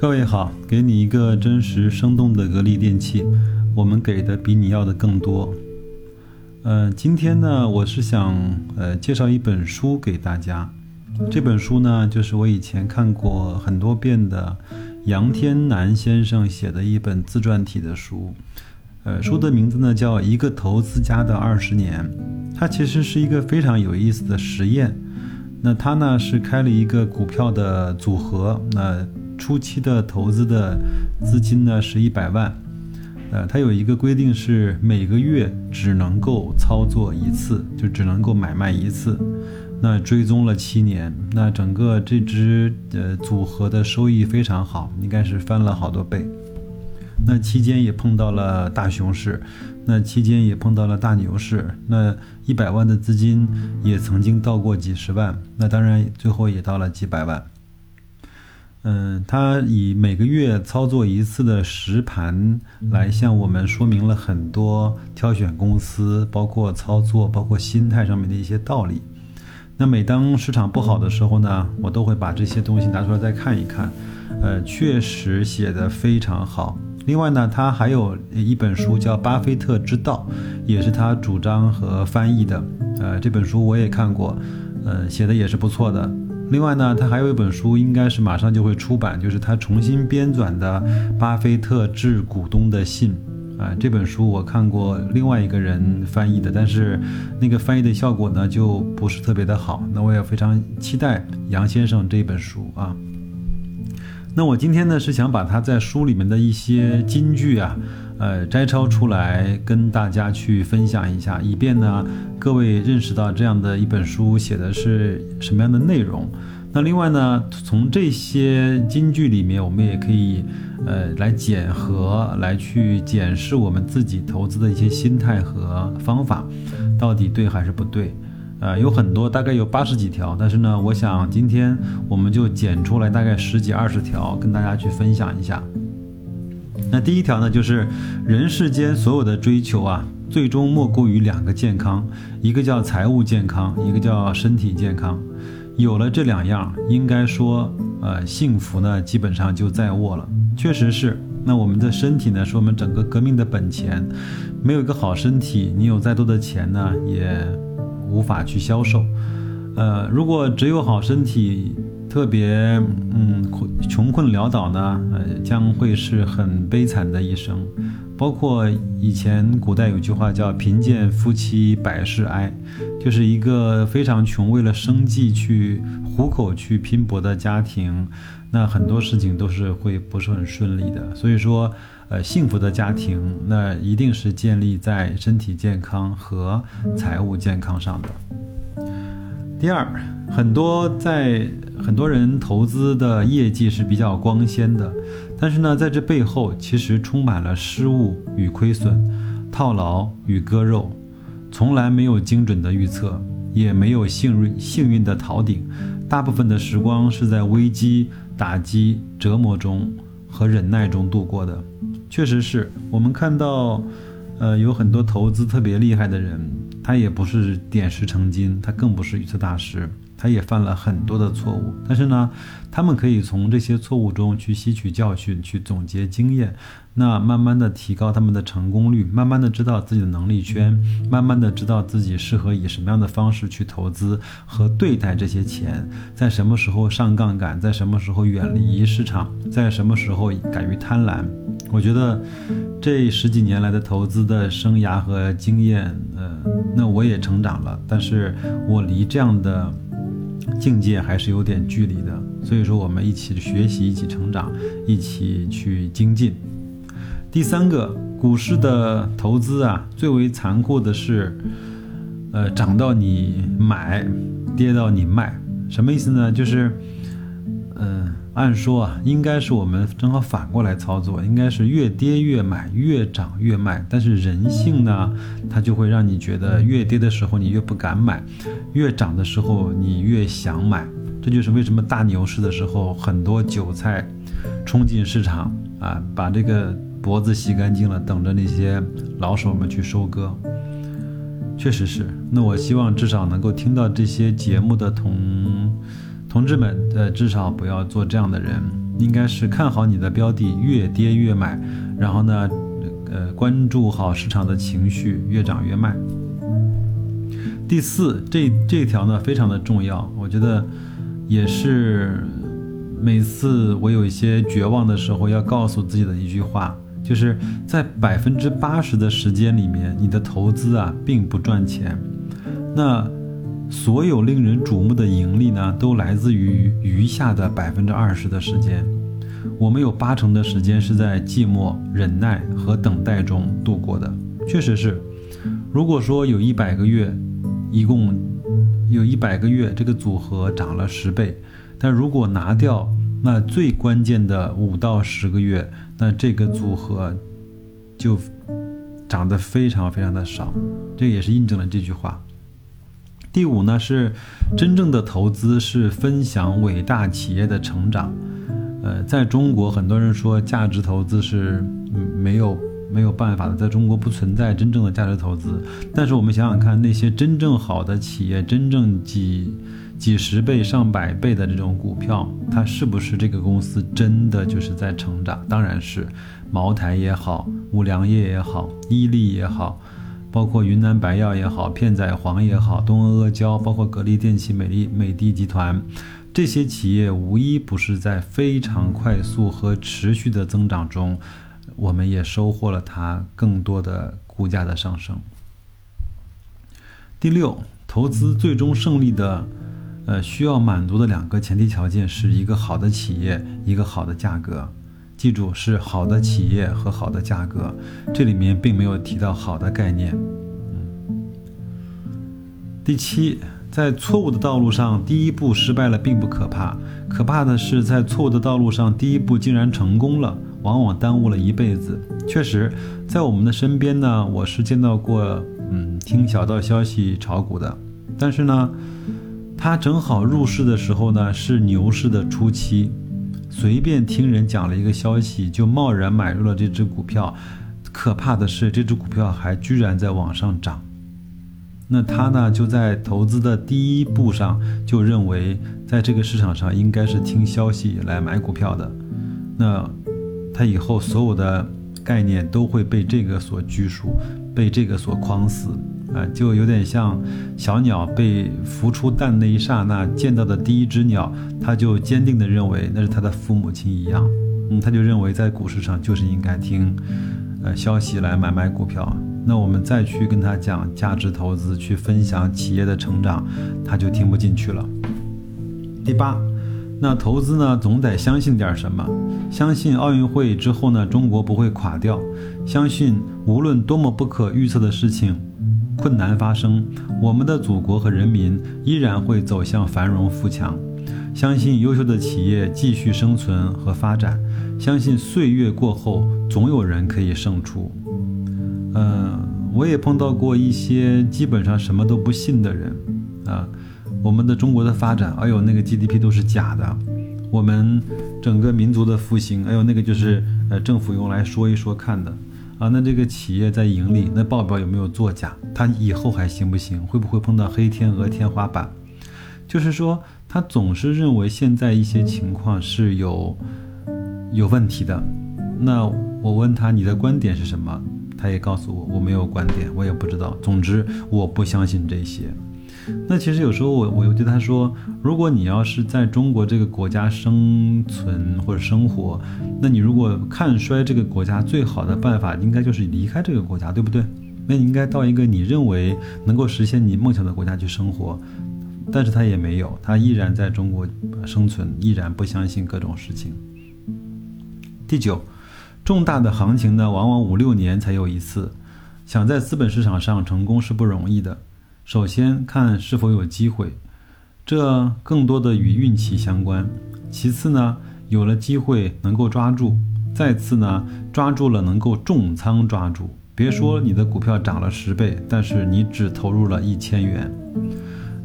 各位好，给你一个真实生动的格力电器，我们给的比你要的更多。呃，今天呢，我是想呃介绍一本书给大家。这本书呢，就是我以前看过很多遍的杨天南先生写的一本自传体的书。呃，书的名字呢叫《一个投资家的二十年》，它其实是一个非常有意思的实验。那他呢是开了一个股票的组合，那。初期的投资的资金呢是一百万，呃，它有一个规定是每个月只能够操作一次，就只能够买卖一次。那追踪了七年，那整个这支呃组合的收益非常好，应该是翻了好多倍。那期间也碰到了大熊市，那期间也碰到了大牛市，那一百万的资金也曾经到过几十万，那当然最后也到了几百万。嗯，他以每个月操作一次的实盘来向我们说明了很多挑选公司、包括操作、包括心态上面的一些道理。那每当市场不好的时候呢，我都会把这些东西拿出来再看一看。呃，确实写的非常好。另外呢，他还有一本书叫《巴菲特之道》，也是他主张和翻译的。呃，这本书我也看过，呃，写的也是不错的。另外呢，他还有一本书，应该是马上就会出版，就是他重新编纂的《巴菲特致股东的信》啊。这本书我看过另外一个人翻译的，但是那个翻译的效果呢就不是特别的好。那我也非常期待杨先生这本书啊。那我今天呢是想把他在书里面的一些金句啊，呃，摘抄出来跟大家去分享一下，以便呢。各位认识到这样的一本书写的是什么样的内容？那另外呢，从这些金句里面，我们也可以呃来检核，来去检视我们自己投资的一些心态和方法，到底对还是不对？呃，有很多，大概有八十几条，但是呢，我想今天我们就剪出来大概十几二十条，跟大家去分享一下。那第一条呢，就是人世间所有的追求啊。最终莫过于两个健康，一个叫财务健康，一个叫身体健康。有了这两样，应该说，呃，幸福呢基本上就在握了。确实是，那我们的身体呢是我们整个革命的本钱，没有一个好身体，你有再多的钱呢也无法去销售。呃，如果只有好身体，特别嗯穷困潦倒呢，呃，将会是很悲惨的一生。包括以前古代有句话叫“贫贱夫妻百事哀”，就是一个非常穷，为了生计去糊口去拼搏的家庭，那很多事情都是会不是很顺利的。所以说，呃，幸福的家庭那一定是建立在身体健康和财务健康上的。第二，很多在很多人投资的业绩是比较光鲜的。但是呢，在这背后其实充满了失误与亏损，套牢与割肉，从来没有精准的预测，也没有幸运幸运的逃顶，大部分的时光是在危机、打击、折磨中和忍耐中度过的。确实是我们看到，呃，有很多投资特别厉害的人，他也不是点石成金，他更不是预测大师。他也犯了很多的错误，但是呢，他们可以从这些错误中去吸取教训，去总结经验，那慢慢的提高他们的成功率，慢慢的知道自己的能力圈，慢慢的知道自己适合以什么样的方式去投资和对待这些钱，在什么时候上杠杆，在什么时候远离市场，在什么时候敢于贪婪。我觉得这十几年来的投资的生涯和经验，呃，那我也成长了，但是我离这样的。境界还是有点距离的，所以说我们一起学习，一起成长，一起去精进。第三个，股市的投资啊，最为残酷的是，呃，涨到你买，跌到你卖，什么意思呢？就是，嗯。按说啊，应该是我们正好反过来操作，应该是越跌越买，越涨越卖。但是人性呢，它就会让你觉得越跌的时候你越不敢买，越涨的时候你越想买。这就是为什么大牛市的时候，很多韭菜冲进市场啊，把这个脖子洗干净了，等着那些老手们去收割。确实是。那我希望至少能够听到这些节目的同。同志们，呃，至少不要做这样的人。应该是看好你的标的，越跌越买，然后呢，呃，关注好市场的情绪，越涨越卖。第四，这这条呢非常的重要，我觉得也是每次我有一些绝望的时候要告诉自己的一句话，就是在百分之八十的时间里面，你的投资啊并不赚钱。那所有令人瞩目的盈利呢，都来自于余下的百分之二十的时间。我们有八成的时间是在寂寞、忍耐和等待中度过的。确实是，如果说有一百个月，一共有一百个月，这个组合涨了十倍，但如果拿掉那最关键的五到十个月，那这个组合就涨得非常非常的少。这也是印证了这句话。第五呢是，真正的投资是分享伟大企业的成长。呃，在中国，很多人说价值投资是没有没有办法的，在中国不存在真正的价值投资。但是我们想想看，那些真正好的企业，真正几几十倍、上百倍的这种股票，它是不是这个公司真的就是在成长？当然是，茅台也好，五粮液也好，伊利也好。包括云南白药也好，片仔癀也好，东阿阿胶，包括格力电器、美丽美的集团，这些企业无一不是在非常快速和持续的增长中，我们也收获了它更多的股价的上升。第六，投资最终胜利的，呃，需要满足的两个前提条件是一个好的企业，一个好的价格。记住，是好的企业和好的价格，这里面并没有提到好的概念。嗯第七，在错误的道路上，第一步失败了并不可怕，可怕的是在错误的道路上，第一步竟然成功了，往往耽误了一辈子。确实，在我们的身边呢，我是见到过，嗯，听小道消息炒股的，但是呢，他正好入市的时候呢，是牛市的初期。随便听人讲了一个消息，就贸然买入了这只股票。可怕的是，这只股票还居然在往上涨。那他呢，就在投资的第一步上就认为，在这个市场上应该是听消息来买股票的。那他以后所有的概念都会被这个所拘束，被这个所框死。啊，就有点像小鸟被孵出蛋那一刹那见到的第一只鸟，它就坚定地认为那是它的父母亲一样。嗯，他就认为在股市上就是应该听，呃，消息来买卖股票。那我们再去跟他讲价值投资，去分享企业的成长，他就听不进去了。第八，那投资呢，总得相信点什么，相信奥运会之后呢，中国不会垮掉，相信无论多么不可预测的事情。困难发生，我们的祖国和人民依然会走向繁荣富强。相信优秀的企业继续生存和发展，相信岁月过后总有人可以胜出。嗯，我也碰到过一些基本上什么都不信的人啊。我们的中国的发展，哎呦，那个 GDP 都是假的。我们整个民族的复兴，哎呦，那个就是呃政府用来说一说看的。啊，那这个企业在盈利，那报表有没有作假？他以后还行不行？会不会碰到黑天鹅天花板？就是说，他总是认为现在一些情况是有有问题的。那我问他你的观点是什么？他也告诉我我没有观点，我也不知道。总之，我不相信这些。那其实有时候我我又对他说，如果你要是在中国这个国家生存或者生活，那你如果看衰这个国家，最好的办法应该就是离开这个国家，对不对？那你应该到一个你认为能够实现你梦想的国家去生活。但是他也没有，他依然在中国生存，依然不相信各种事情。第九，重大的行情呢，往往五六年才有一次，想在资本市场上成功是不容易的。首先看是否有机会，这更多的与运气相关。其次呢，有了机会能够抓住；再次呢，抓住了能够重仓抓住。别说你的股票涨了十倍，但是你只投入了一千元。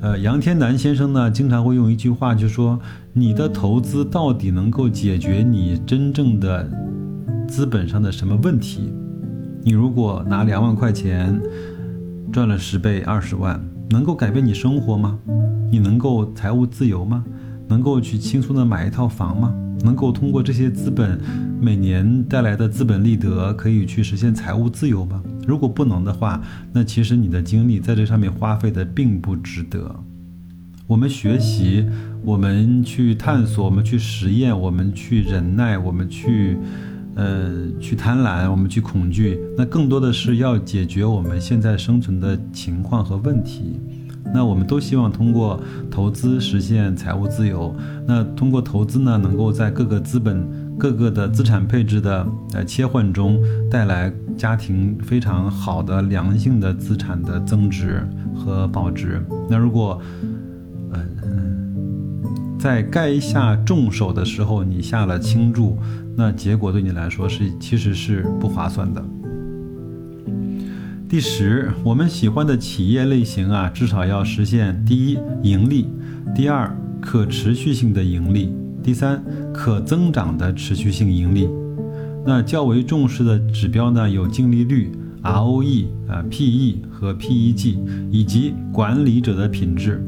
呃，杨天南先生呢，经常会用一句话就说：你的投资到底能够解决你真正的资本上的什么问题？你如果拿两万块钱。赚了十倍二十万，能够改变你生活吗？你能够财务自由吗？能够去轻松的买一套房吗？能够通过这些资本每年带来的资本利得，可以去实现财务自由吗？如果不能的话，那其实你的精力在这上面花费的并不值得。我们学习，我们去探索，我们去实验，我们去忍耐，我们去，呃，去贪婪，我们去恐惧，那更多的是要解决我们现在生存的情况和问题。那我们都希望通过投资实现财务自由。那通过投资呢，能够在各个资本、各个的资产配置的呃切换中，带来家庭非常好的良性的资产的增值和保值。那如果在该下重手的时候你下了轻注，那结果对你来说是其实是不划算的。第十，我们喜欢的企业类型啊，至少要实现第一盈利，第二可持续性的盈利，第三可增长的持续性盈利。那较为重视的指标呢，有净利率、ROE 啊、PE 和 PEG，以及管理者的品质。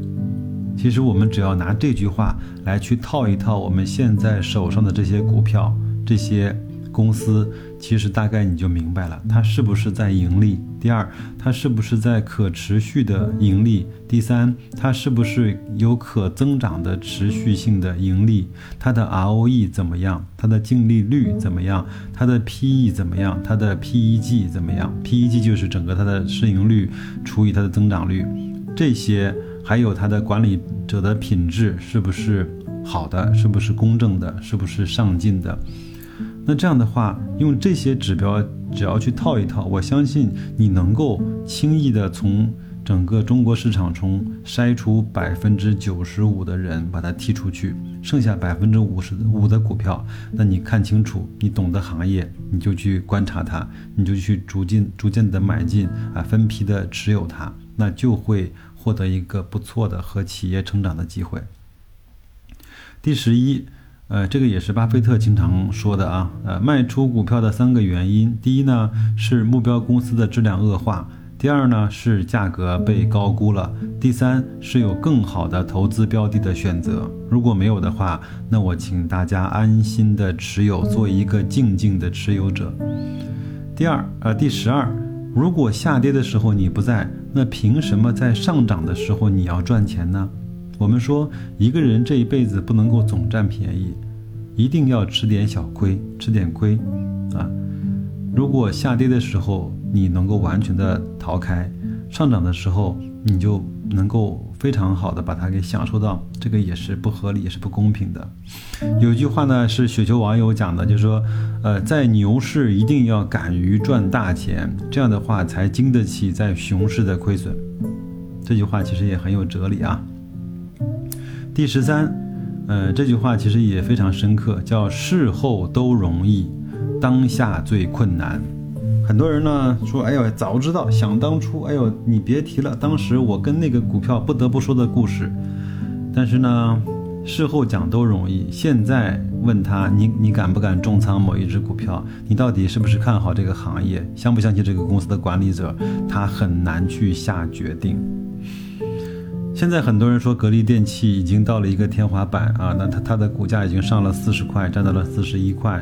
其实我们只要拿这句话来去套一套我们现在手上的这些股票，这些。公司其实大概你就明白了，它是不是在盈利？第二，它是不是在可持续的盈利？第三，它是不是有可增长的持续性的盈利？它的 ROE 怎么样？它的净利率怎么样？它的 PE 怎么样？它的 PEG 怎么样？PEG 就是整个它的市盈率除以它的增长率，这些还有它的管理者的品质是不是好的？是不是公正的？是不是上进的？那这样的话，用这些指标，只要去套一套，我相信你能够轻易的从整个中国市场中筛出百分之九十五的人，把它踢出去，剩下百分之五十五的股票，那你看清楚，你懂得行业，你就去观察它，你就去逐渐逐渐的买进啊，分批的持有它，那就会获得一个不错的和企业成长的机会。第十一。呃，这个也是巴菲特经常说的啊。呃，卖出股票的三个原因，第一呢是目标公司的质量恶化，第二呢是价格被高估了，第三是有更好的投资标的的选择。如果没有的话，那我请大家安心的持有，做一个静静的持有者。第二，呃，第十二，如果下跌的时候你不在，那凭什么在上涨的时候你要赚钱呢？我们说，一个人这一辈子不能够总占便宜，一定要吃点小亏，吃点亏，啊！如果下跌的时候你能够完全的逃开，上涨的时候你就能够非常好的把它给享受到，这个也是不合理，也是不公平的。有句话呢是雪球网友讲的，就是说，呃，在牛市一定要敢于赚大钱，这样的话才经得起在熊市的亏损。这句话其实也很有哲理啊。第十三，呃，这句话其实也非常深刻，叫事后都容易，当下最困难。很多人呢说，哎呦，早知道，想当初，哎呦，你别提了，当时我跟那个股票不得不说的故事。但是呢，事后讲都容易，现在问他，你你敢不敢重仓某一只股票？你到底是不是看好这个行业？相不相信这个公司的管理者？他很难去下决定。现在很多人说格力电器已经到了一个天花板啊，那它它的股价已经上了四十块，站到了四十一块，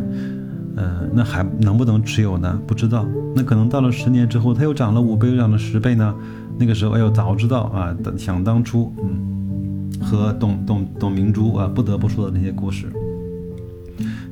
呃，那还能不能持有呢？不知道，那可能到了十年之后，它又涨了五倍，又涨了十倍呢？那个时候，哎呦，早知道啊，想当初，嗯，和董董董明珠啊，不得不说的那些故事。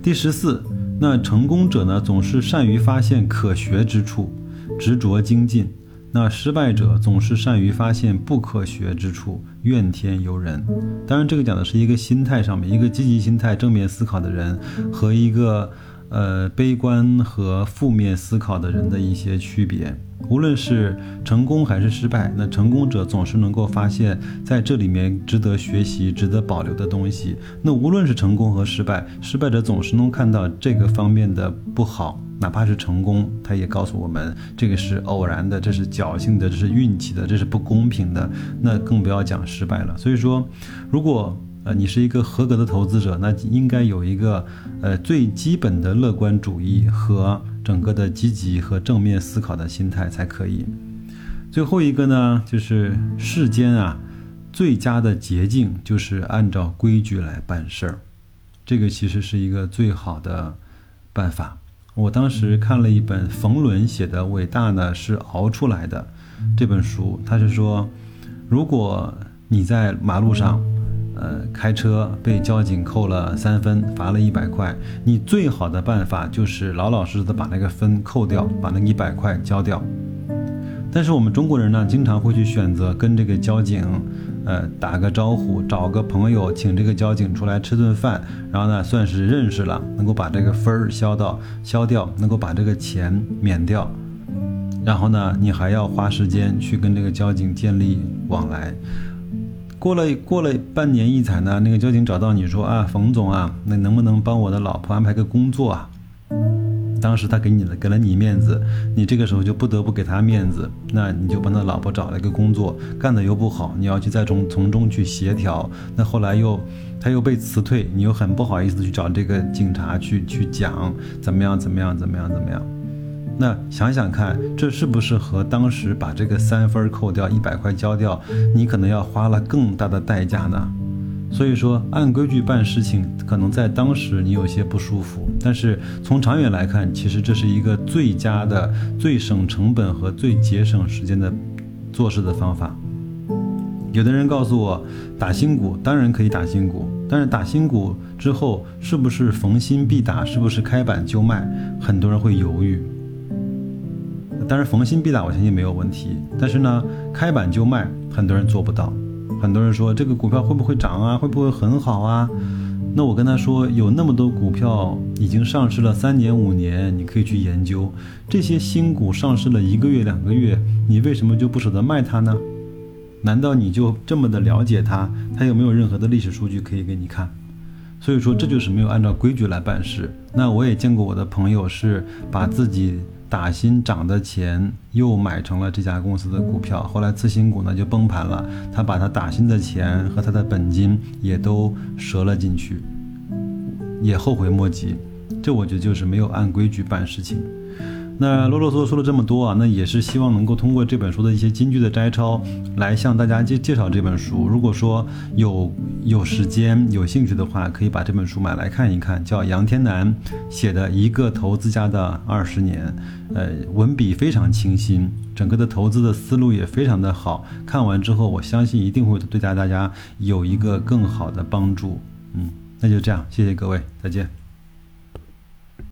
第十四，那成功者呢，总是善于发现可学之处，执着精进。那失败者总是善于发现不可学之处，怨天尤人。当然，这个讲的是一个心态上面，一个积极心态、正面思考的人和一个呃悲观和负面思考的人的一些区别。无论是成功还是失败，那成功者总是能够发现在这里面值得学习、值得保留的东西。那无论是成功和失败，失败者总是能看到这个方面的不好。哪怕是成功，他也告诉我们，这个是偶然的，这是侥幸的，这是运气的，这是不公平的。那更不要讲失败了。所以说，如果呃你是一个合格的投资者，那应该有一个呃最基本的乐观主义和整个的积极和正面思考的心态才可以。最后一个呢，就是世间啊最佳的捷径就是按照规矩来办事儿。这个其实是一个最好的办法。我当时看了一本冯仑写的《伟大呢是熬出来的》这本书，他是说，如果你在马路上，呃，开车被交警扣了三分，罚了一百块，你最好的办法就是老老实实的把那个分扣掉，把那一百块交掉。但是我们中国人呢，经常会去选择跟这个交警。呃，打个招呼，找个朋友，请这个交警出来吃顿饭，然后呢，算是认识了，能够把这个分儿消到消掉，能够把这个钱免掉，然后呢，你还要花时间去跟这个交警建立往来。过了过了半年一载呢，那个交警找到你说啊，冯总啊，那能不能帮我的老婆安排个工作啊？当时他给你了，给了你面子，你这个时候就不得不给他面子，那你就帮他老婆找了一个工作，干的又不好，你要去再从从中去协调，那后来又他又被辞退，你又很不好意思去找这个警察去去讲怎么样怎么样怎么样怎么样，那想想看，这是不是和当时把这个三分扣掉一百块交掉，你可能要花了更大的代价呢？所以说，按规矩办事情，可能在当时你有些不舒服，但是从长远来看，其实这是一个最佳的、最省成本和最节省时间的做事的方法。有的人告诉我，打新股当然可以打新股，但是打新股之后是不是逢新必打，是不是开板就卖，很多人会犹豫。当然逢新必打，我相信没有问题，但是呢，开板就卖，很多人做不到。很多人说这个股票会不会涨啊？会不会很好啊？那我跟他说，有那么多股票已经上市了三年五年，你可以去研究。这些新股上市了一个月两个月，你为什么就不舍得卖它呢？难道你就这么的了解它？它有没有任何的历史数据可以给你看？所以说这就是没有按照规矩来办事。那我也见过我的朋友是把自己。打新涨的钱又买成了这家公司的股票，后来次新股呢就崩盘了，他把他打新的钱和他的本金也都折了进去，也后悔莫及。这我觉得就是没有按规矩办事情。那啰啰嗦嗦说了这么多啊，那也是希望能够通过这本书的一些金句的摘抄，来向大家介介绍这本书。如果说有有时间、有兴趣的话，可以把这本书买来看一看，叫杨天南写的《一个投资家的二十年》，呃，文笔非常清新，整个的投资的思路也非常的好。看完之后，我相信一定会对大大家有一个更好的帮助。嗯，那就这样，谢谢各位，再见。